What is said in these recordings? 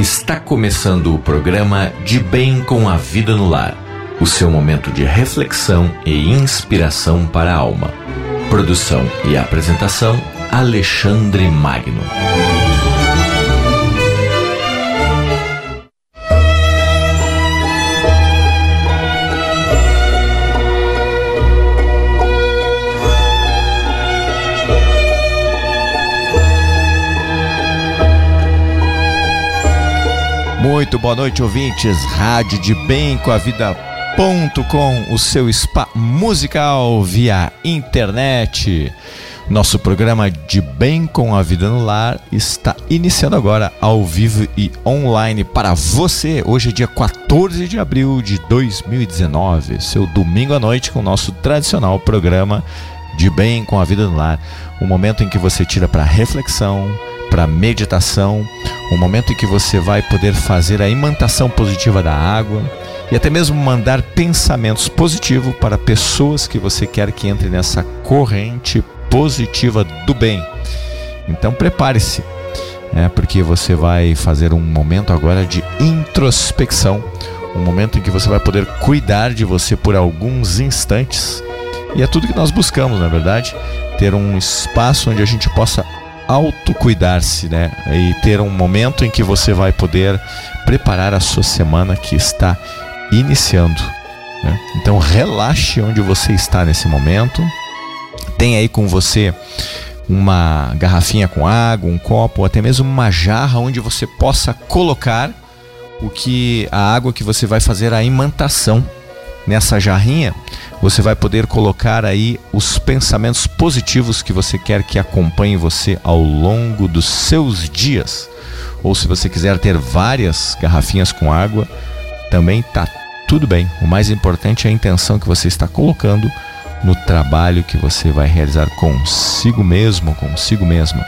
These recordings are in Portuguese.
Está começando o programa De Bem com a Vida no Lar, o seu momento de reflexão e inspiração para a alma. Produção e apresentação Alexandre Magno. Muito boa noite, ouvintes. Rádio de Bem com a Vida.com, o seu spa musical via internet. Nosso programa de Bem com a Vida no Lar está iniciando agora ao vivo e online para você. Hoje é dia 14 de abril de 2019, seu domingo à noite com o nosso tradicional programa de Bem com a Vida no Lar. Um momento em que você tira para reflexão, para meditação, um momento em que você vai poder fazer a imantação positiva da água e até mesmo mandar pensamentos positivos para pessoas que você quer que entrem nessa corrente positiva do bem. Então prepare-se, é porque você vai fazer um momento agora de introspecção, um momento em que você vai poder cuidar de você por alguns instantes. E é tudo que nós buscamos, na é verdade, ter um espaço onde a gente possa autocuidar-se, né? E ter um momento em que você vai poder preparar a sua semana que está iniciando. Né? Então relaxe onde você está nesse momento. Tem aí com você uma garrafinha com água, um copo, ou até mesmo uma jarra onde você possa colocar o que a água que você vai fazer a imantação nessa jarrinha você vai poder colocar aí os pensamentos positivos que você quer que acompanhem você ao longo dos seus dias. Ou se você quiser ter várias garrafinhas com água, também tá tudo bem. O mais importante é a intenção que você está colocando no trabalho que você vai realizar consigo mesmo, consigo mesma.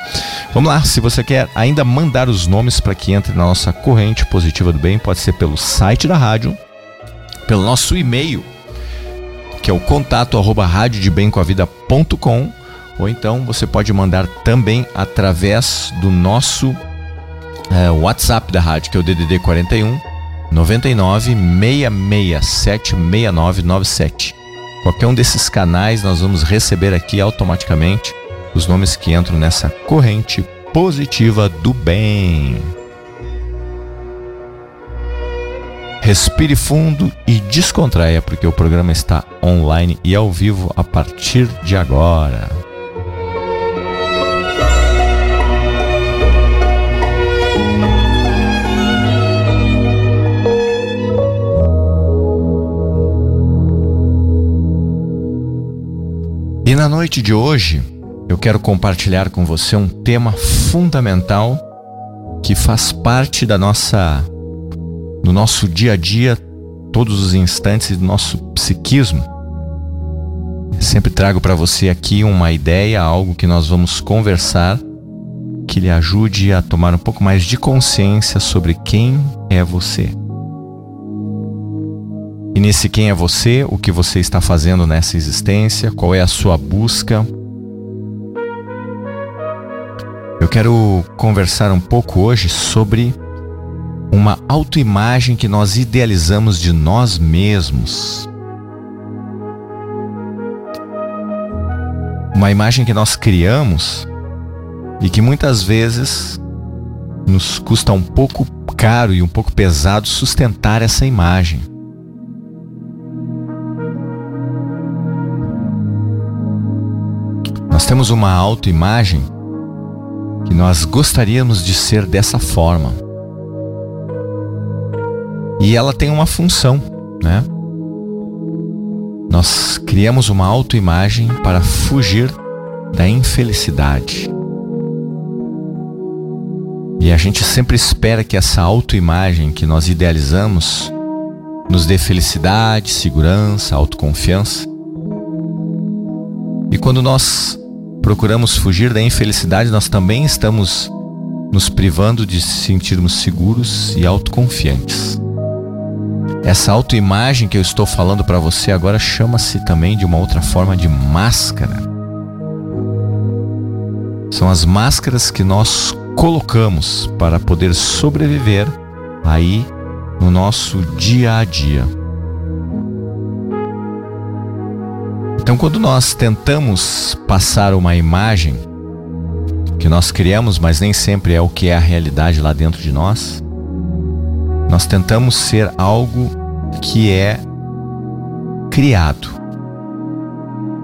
Vamos lá, se você quer ainda mandar os nomes para que entre na nossa corrente positiva do bem, pode ser pelo site da rádio, pelo nosso e-mail que é o contato arroba radiodebemcoavida.com ou então você pode mandar também através do nosso é, WhatsApp da rádio, que é o DDD 41 99 667 6997. Qualquer um desses canais nós vamos receber aqui automaticamente os nomes que entram nessa corrente positiva do bem. Respire fundo e descontraia, porque o programa está online e ao vivo a partir de agora. E na noite de hoje, eu quero compartilhar com você um tema fundamental que faz parte da nossa no nosso dia a dia, todos os instantes do nosso psiquismo. Sempre trago para você aqui uma ideia, algo que nós vamos conversar, que lhe ajude a tomar um pouco mais de consciência sobre quem é você. E nesse quem é você, o que você está fazendo nessa existência, qual é a sua busca. Eu quero conversar um pouco hoje sobre uma autoimagem que nós idealizamos de nós mesmos. Uma imagem que nós criamos e que muitas vezes nos custa um pouco caro e um pouco pesado sustentar essa imagem. Nós temos uma autoimagem que nós gostaríamos de ser dessa forma. E ela tem uma função, né? Nós criamos uma autoimagem para fugir da infelicidade. E a gente sempre espera que essa autoimagem que nós idealizamos nos dê felicidade, segurança, autoconfiança. E quando nós procuramos fugir da infelicidade, nós também estamos nos privando de sentirmos seguros e autoconfiantes. Essa autoimagem que eu estou falando para você agora chama-se também de uma outra forma de máscara. São as máscaras que nós colocamos para poder sobreviver aí no nosso dia a dia. Então, quando nós tentamos passar uma imagem que nós criamos, mas nem sempre é o que é a realidade lá dentro de nós, nós tentamos ser algo que é criado.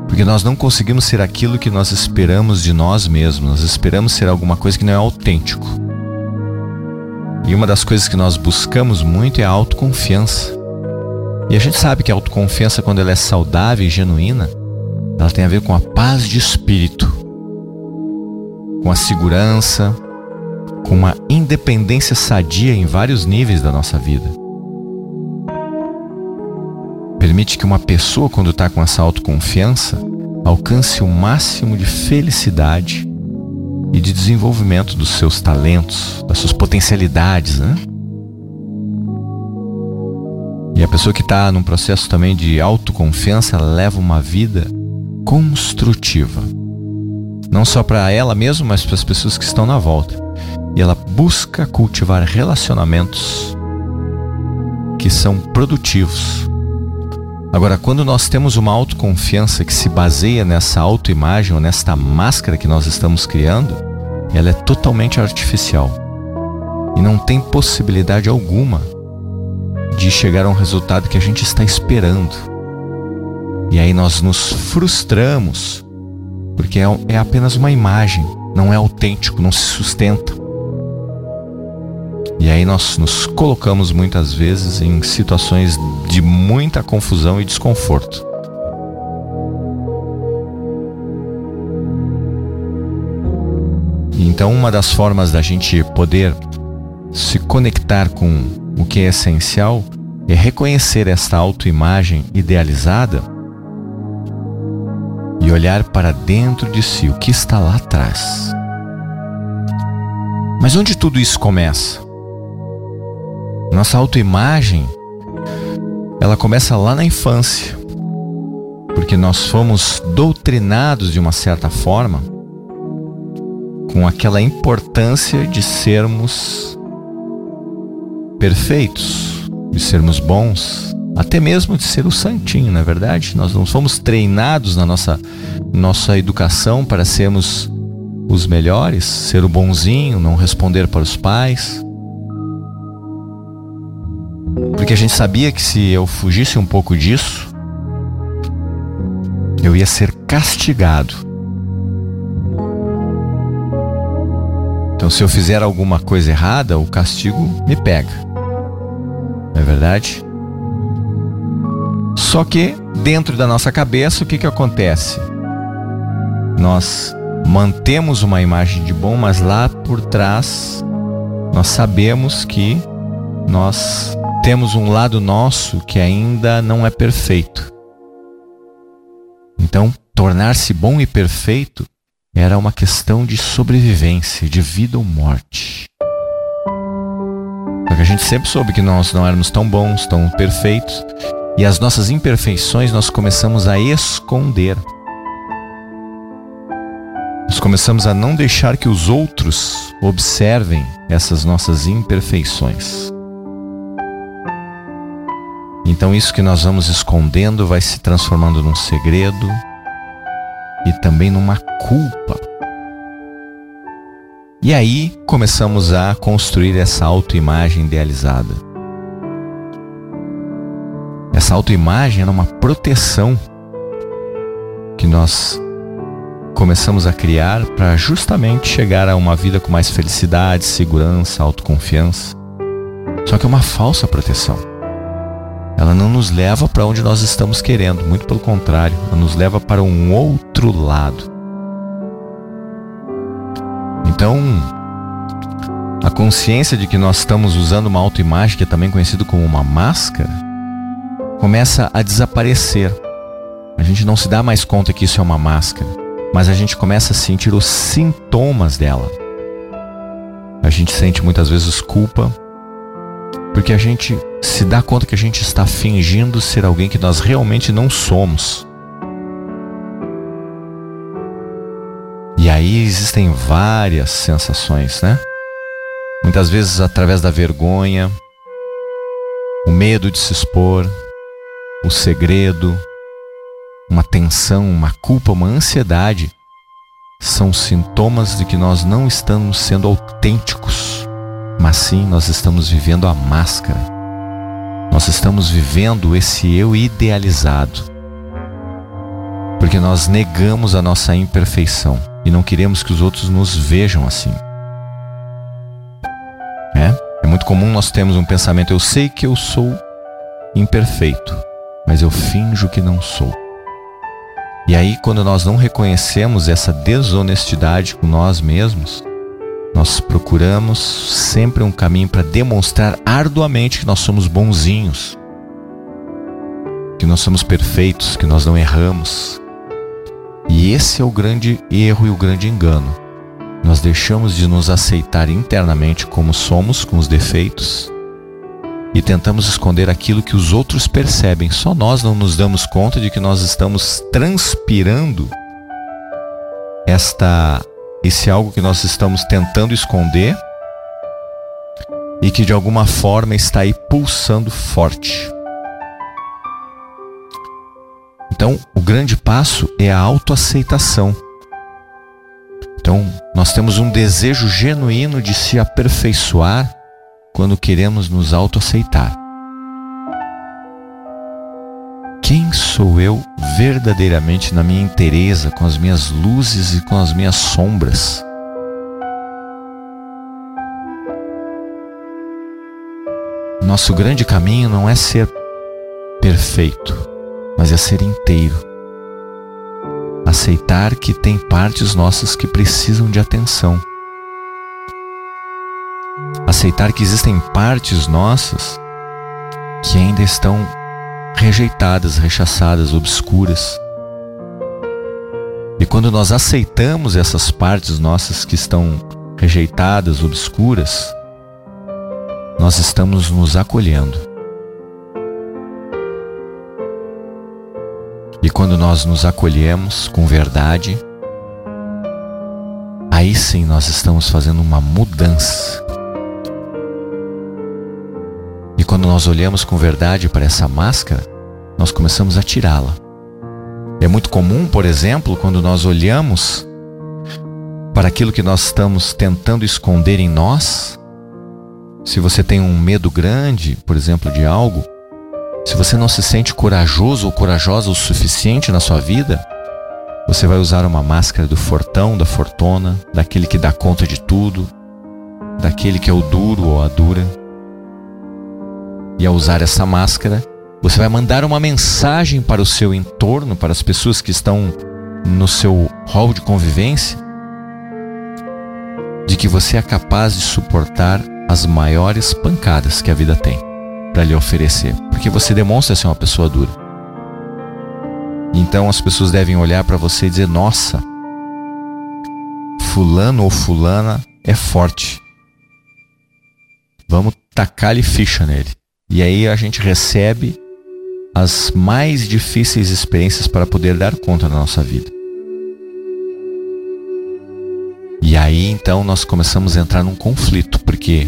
Porque nós não conseguimos ser aquilo que nós esperamos de nós mesmos, nós esperamos ser alguma coisa que não é autêntico. E uma das coisas que nós buscamos muito é a autoconfiança. E a gente sabe que a autoconfiança, quando ela é saudável e genuína, ela tem a ver com a paz de espírito, com a segurança, com uma independência sadia em vários níveis da nossa vida. Permite que uma pessoa, quando está com essa autoconfiança, alcance o máximo de felicidade e de desenvolvimento dos seus talentos, das suas potencialidades, né? E a pessoa que está num processo também de autoconfiança, leva uma vida construtiva. Não só para ela mesma, mas para as pessoas que estão na volta. E ela busca cultivar relacionamentos que são produtivos. Agora, quando nós temos uma autoconfiança que se baseia nessa autoimagem ou nesta máscara que nós estamos criando, ela é totalmente artificial e não tem possibilidade alguma de chegar a um resultado que a gente está esperando. E aí nós nos frustramos, porque é, é apenas uma imagem, não é autêntico, não se sustenta. E aí nós nos colocamos muitas vezes em situações de muita confusão e desconforto. Então, uma das formas da gente poder se conectar com o que é essencial é reconhecer esta autoimagem idealizada e olhar para dentro de si, o que está lá atrás. Mas onde tudo isso começa? Nossa autoimagem, ela começa lá na infância, porque nós fomos doutrinados de uma certa forma com aquela importância de sermos perfeitos, de sermos bons, até mesmo de ser o santinho, na é verdade. Nós não fomos treinados na nossa nossa educação para sermos os melhores, ser o bonzinho, não responder para os pais. Porque a gente sabia que se eu fugisse um pouco disso, eu ia ser castigado. Então, se eu fizer alguma coisa errada, o castigo me pega. Não é verdade? Só que, dentro da nossa cabeça, o que, que acontece? Nós mantemos uma imagem de bom, mas lá por trás nós sabemos que nós temos um lado nosso que ainda não é perfeito. Então, tornar-se bom e perfeito era uma questão de sobrevivência, de vida ou morte. Só que a gente sempre soube que nós não éramos tão bons, tão perfeitos, e as nossas imperfeições nós começamos a esconder. Nós começamos a não deixar que os outros observem essas nossas imperfeições. Então, isso que nós vamos escondendo vai se transformando num segredo, e também numa culpa. E aí começamos a construir essa autoimagem idealizada. Essa autoimagem era uma proteção que nós começamos a criar para justamente chegar a uma vida com mais felicidade, segurança, autoconfiança. Só que é uma falsa proteção ela não nos leva para onde nós estamos querendo, muito pelo contrário, ela nos leva para um outro lado. Então, a consciência de que nós estamos usando uma autoimagem, que é também conhecido como uma máscara, começa a desaparecer. A gente não se dá mais conta que isso é uma máscara, mas a gente começa a sentir os sintomas dela. A gente sente muitas vezes culpa, porque a gente se dá conta que a gente está fingindo ser alguém que nós realmente não somos. E aí existem várias sensações, né? Muitas vezes através da vergonha, o medo de se expor, o segredo, uma tensão, uma culpa, uma ansiedade são sintomas de que nós não estamos sendo autênticos, mas sim nós estamos vivendo a máscara. Nós estamos vivendo esse eu idealizado. Porque nós negamos a nossa imperfeição e não queremos que os outros nos vejam assim. É? É muito comum nós termos um pensamento: eu sei que eu sou imperfeito, mas eu finjo que não sou. E aí, quando nós não reconhecemos essa desonestidade com nós mesmos, nós procuramos sempre um caminho para demonstrar arduamente que nós somos bonzinhos, que nós somos perfeitos, que nós não erramos. E esse é o grande erro e o grande engano. Nós deixamos de nos aceitar internamente como somos, com os defeitos, e tentamos esconder aquilo que os outros percebem. Só nós não nos damos conta de que nós estamos transpirando esta esse algo que nós estamos tentando esconder e que de alguma forma está aí pulsando forte. Então, o grande passo é a autoaceitação. Então, nós temos um desejo genuíno de se aperfeiçoar quando queremos nos autoaceitar. Quem sou eu verdadeiramente na minha inteireza, com as minhas luzes e com as minhas sombras? Nosso grande caminho não é ser perfeito, mas é ser inteiro. Aceitar que tem partes nossas que precisam de atenção aceitar que existem partes nossas que ainda estão rejeitadas, rechaçadas, obscuras. E quando nós aceitamos essas partes nossas que estão rejeitadas, obscuras, nós estamos nos acolhendo. E quando nós nos acolhemos com verdade, aí sim nós estamos fazendo uma mudança quando nós olhamos com verdade para essa máscara, nós começamos a tirá-la. É muito comum, por exemplo, quando nós olhamos para aquilo que nós estamos tentando esconder em nós, se você tem um medo grande, por exemplo, de algo, se você não se sente corajoso ou corajosa o suficiente na sua vida, você vai usar uma máscara do fortão, da fortuna, daquele que dá conta de tudo, daquele que é o duro ou a dura. E ao usar essa máscara, você vai mandar uma mensagem para o seu entorno, para as pessoas que estão no seu hall de convivência, de que você é capaz de suportar as maiores pancadas que a vida tem para lhe oferecer, porque você demonstra ser uma pessoa dura. Então as pessoas devem olhar para você e dizer: Nossa, Fulano ou Fulana é forte. Vamos tacar-lhe ficha nele. E aí a gente recebe as mais difíceis experiências para poder dar conta da nossa vida. E aí então nós começamos a entrar num conflito, porque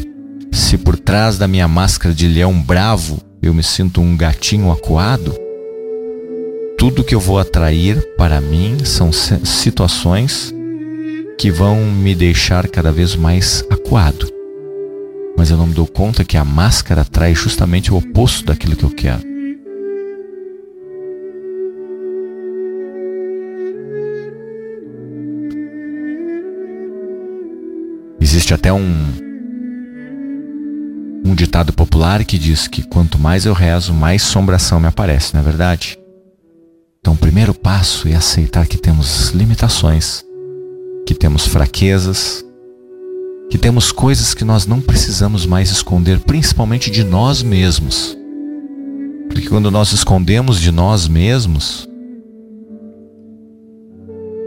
se por trás da minha máscara de leão bravo eu me sinto um gatinho acuado, tudo que eu vou atrair para mim são situações que vão me deixar cada vez mais acuado mas eu não me dou conta que a máscara traz justamente o oposto daquilo que eu quero. Existe até um um ditado popular que diz que quanto mais eu rezo, mais sombração me aparece, não é verdade? Então, o primeiro passo é aceitar que temos limitações, que temos fraquezas, que temos coisas que nós não precisamos mais esconder, principalmente de nós mesmos. Porque quando nós escondemos de nós mesmos,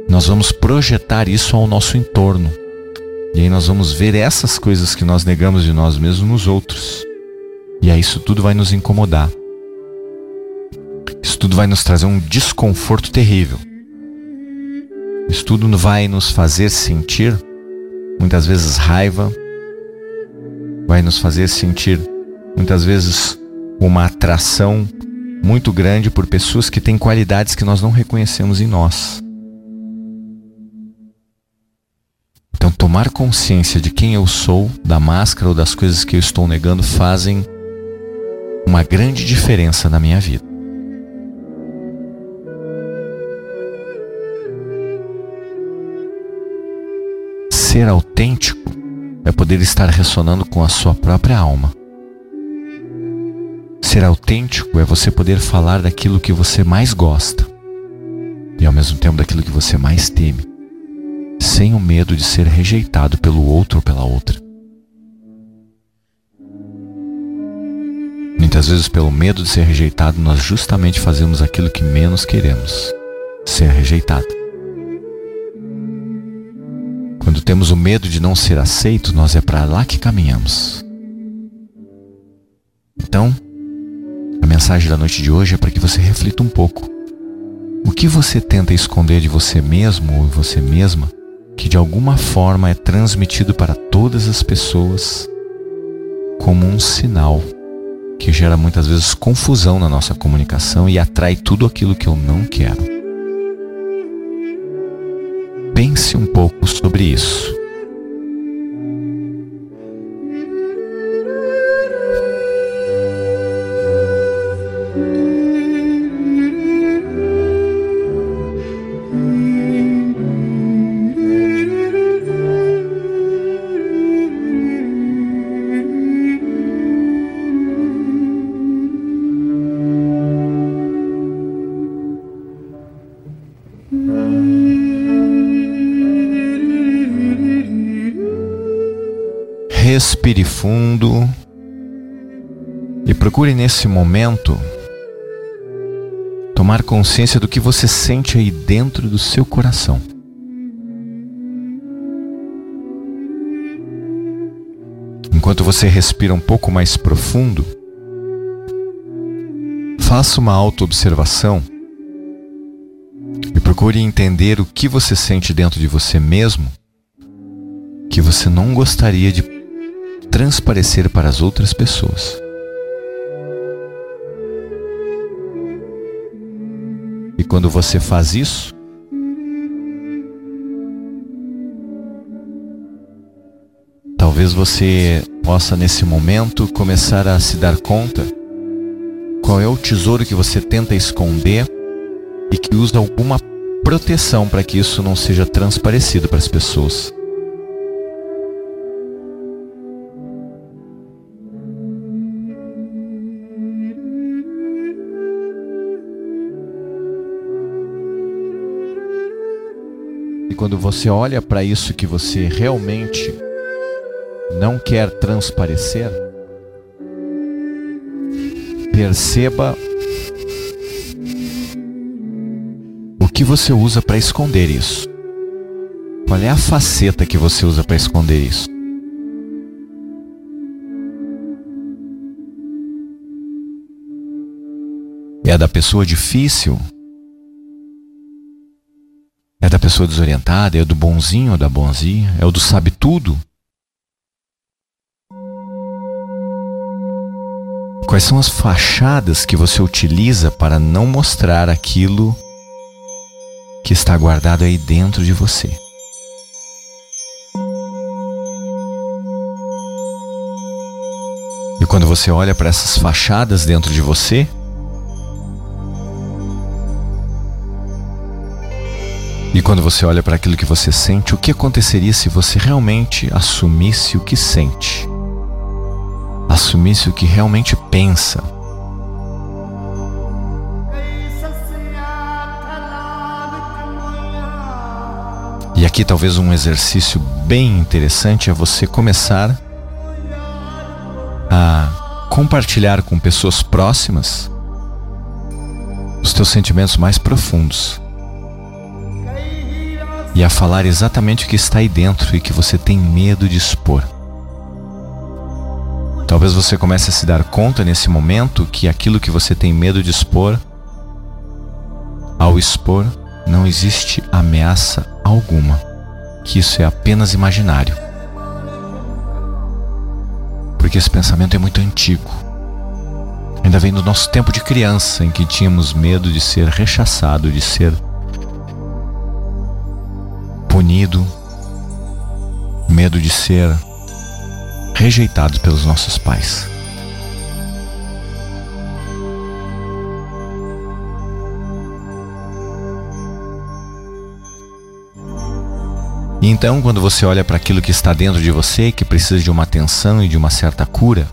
nós vamos projetar isso ao nosso entorno. E aí nós vamos ver essas coisas que nós negamos de nós mesmos nos outros. E aí isso tudo vai nos incomodar. Isso tudo vai nos trazer um desconforto terrível. Isso tudo vai nos fazer sentir muitas vezes raiva, vai nos fazer sentir muitas vezes uma atração muito grande por pessoas que têm qualidades que nós não reconhecemos em nós. Então, tomar consciência de quem eu sou, da máscara ou das coisas que eu estou negando fazem uma grande diferença na minha vida. Ser autêntico é poder estar ressonando com a sua própria alma. Ser autêntico é você poder falar daquilo que você mais gosta e ao mesmo tempo daquilo que você mais teme, sem o medo de ser rejeitado pelo outro ou pela outra. Muitas vezes, pelo medo de ser rejeitado, nós justamente fazemos aquilo que menos queremos: ser rejeitado. Quando temos o medo de não ser aceito, nós é para lá que caminhamos. Então, a mensagem da noite de hoje é para que você reflita um pouco. O que você tenta esconder de você mesmo ou você mesma que de alguma forma é transmitido para todas as pessoas como um sinal que gera muitas vezes confusão na nossa comunicação e atrai tudo aquilo que eu não quero. Pense um pouco sobre isso. Respire fundo e procure nesse momento tomar consciência do que você sente aí dentro do seu coração. Enquanto você respira um pouco mais profundo, faça uma autoobservação e procure entender o que você sente dentro de você mesmo que você não gostaria de transparecer para as outras pessoas. E quando você faz isso, talvez você possa nesse momento começar a se dar conta qual é o tesouro que você tenta esconder e que usa alguma proteção para que isso não seja transparecido para as pessoas. E quando você olha para isso que você realmente não quer transparecer, perceba o que você usa para esconder isso. Qual é a faceta que você usa para esconder isso? É da pessoa difícil é da pessoa desorientada? É do bonzinho ou da bonzinha? É o do sabe tudo? Quais são as fachadas que você utiliza para não mostrar aquilo que está guardado aí dentro de você? E quando você olha para essas fachadas dentro de você, E quando você olha para aquilo que você sente, o que aconteceria se você realmente assumisse o que sente? Assumisse o que realmente pensa? E aqui talvez um exercício bem interessante é você começar a compartilhar com pessoas próximas os teus sentimentos mais profundos e a falar exatamente o que está aí dentro e que você tem medo de expor. Talvez você comece a se dar conta nesse momento que aquilo que você tem medo de expor, ao expor, não existe ameaça alguma, que isso é apenas imaginário. Porque esse pensamento é muito antigo. Ainda vem do nosso tempo de criança, em que tínhamos medo de ser rechaçado, de ser punido, medo de ser rejeitado pelos nossos pais. E então, quando você olha para aquilo que está dentro de você, que precisa de uma atenção e de uma certa cura,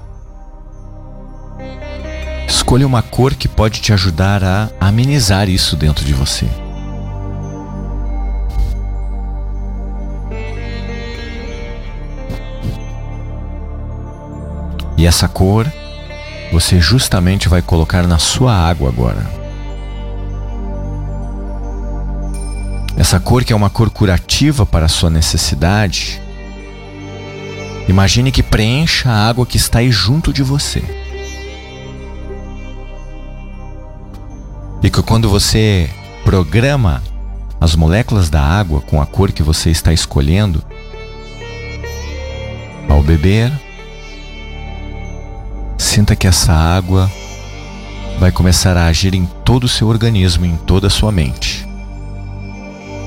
escolha uma cor que pode te ajudar a amenizar isso dentro de você. E essa cor você justamente vai colocar na sua água agora. Essa cor que é uma cor curativa para a sua necessidade. Imagine que preencha a água que está aí junto de você. E que quando você programa as moléculas da água com a cor que você está escolhendo, ao beber, sinta que essa água vai começar a agir em todo o seu organismo, em toda a sua mente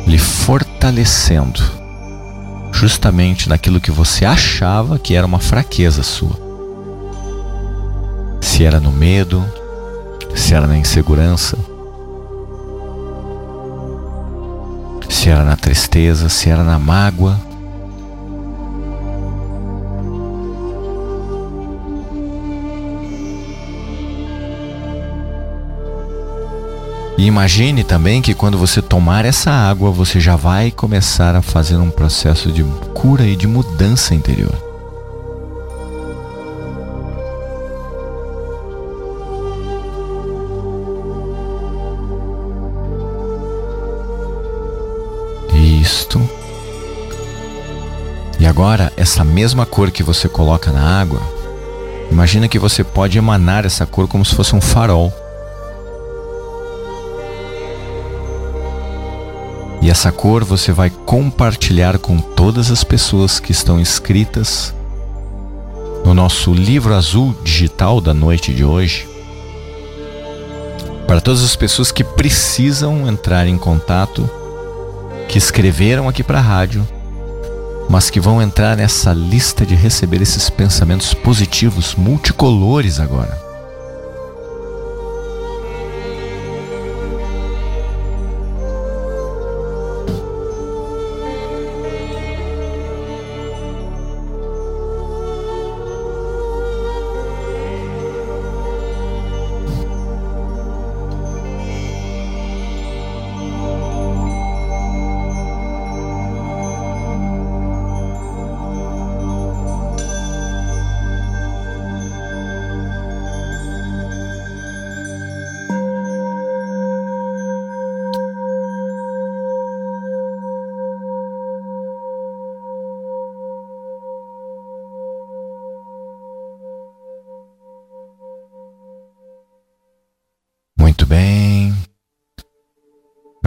lhe fortalecendo, justamente naquilo que você achava que era uma fraqueza sua. Se era no medo, se era na insegurança, se era na tristeza, se era na mágoa, E imagine também que quando você tomar essa água, você já vai começar a fazer um processo de cura e de mudança interior. Isto. E agora, essa mesma cor que você coloca na água, imagina que você pode emanar essa cor como se fosse um farol. E essa cor você vai compartilhar com todas as pessoas que estão inscritas no nosso livro azul digital da noite de hoje. Para todas as pessoas que precisam entrar em contato, que escreveram aqui para a rádio, mas que vão entrar nessa lista de receber esses pensamentos positivos multicolores agora.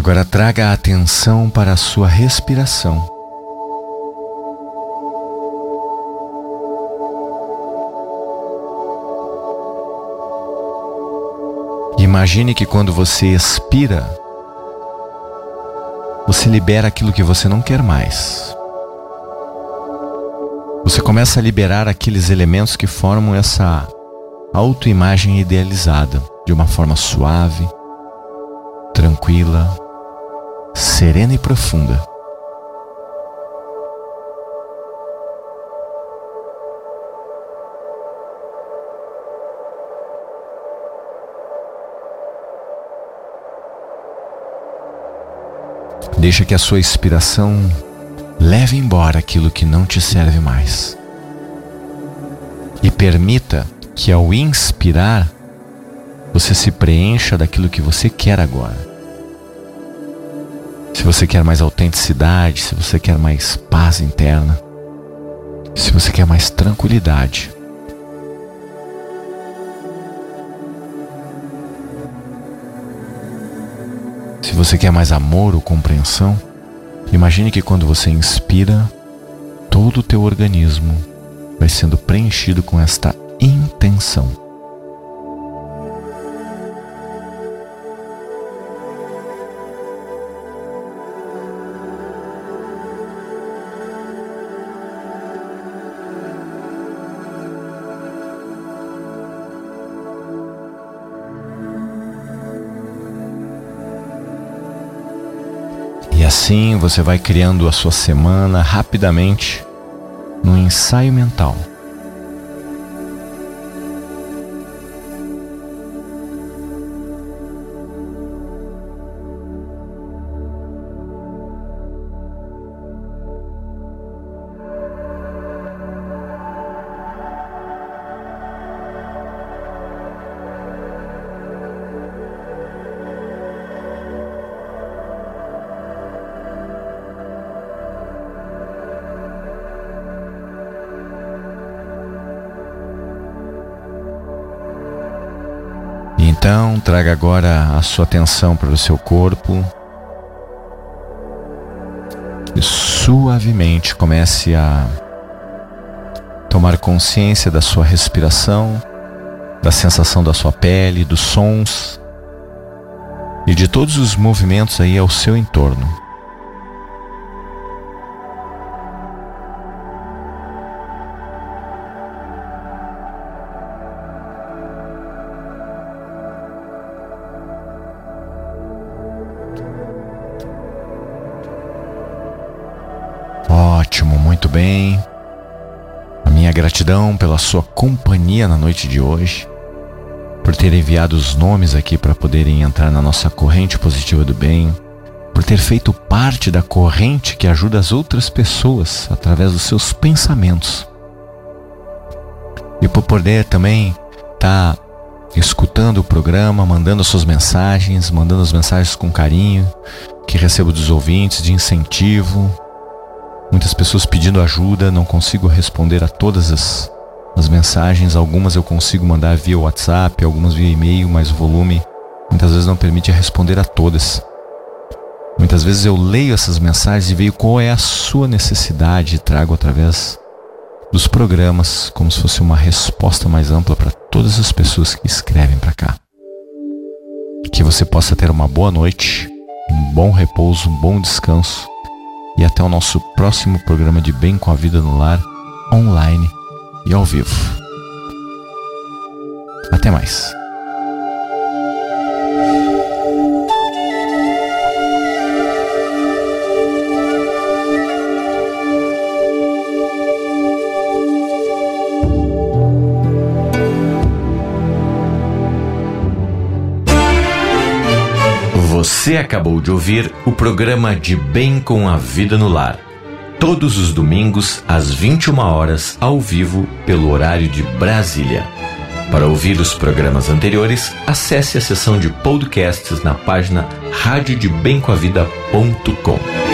Agora traga a atenção para a sua respiração. Imagine que quando você expira, você libera aquilo que você não quer mais. Você começa a liberar aqueles elementos que formam essa autoimagem idealizada de uma forma suave, tranquila, serena e profunda. Deixa que a sua inspiração leve embora aquilo que não te serve mais. E permita que ao inspirar você se preencha daquilo que você quer agora. Se você quer mais autenticidade, se você quer mais paz interna, se você quer mais tranquilidade. Se você quer mais amor ou compreensão, imagine que quando você inspira, todo o teu organismo vai sendo preenchido com esta intenção. Assim você vai criando a sua semana rapidamente no ensaio mental. Então, traga agora a sua atenção para o seu corpo e suavemente comece a tomar consciência da sua respiração, da sensação da sua pele, dos sons e de todos os movimentos aí ao seu entorno. Minha gratidão pela sua companhia na noite de hoje, por ter enviado os nomes aqui para poderem entrar na nossa corrente positiva do bem, por ter feito parte da corrente que ajuda as outras pessoas através dos seus pensamentos. E por poder também estar tá escutando o programa, mandando suas mensagens, mandando as mensagens com carinho que recebo dos ouvintes, de incentivo, Muitas pessoas pedindo ajuda, não consigo responder a todas as, as mensagens. Algumas eu consigo mandar via WhatsApp, algumas via e-mail, mas o volume muitas vezes não permite responder a todas. Muitas vezes eu leio essas mensagens e vejo qual é a sua necessidade e trago através dos programas como se fosse uma resposta mais ampla para todas as pessoas que escrevem para cá. Que você possa ter uma boa noite, um bom repouso, um bom descanso e até o nosso próximo programa de Bem com a Vida no Lar, online e ao vivo. Até mais. Você acabou de ouvir o programa De Bem com a Vida no Lar. Todos os domingos, às 21 horas, ao vivo, pelo horário de Brasília. Para ouvir os programas anteriores, acesse a seção de podcasts na página radiodebemcoavida.com.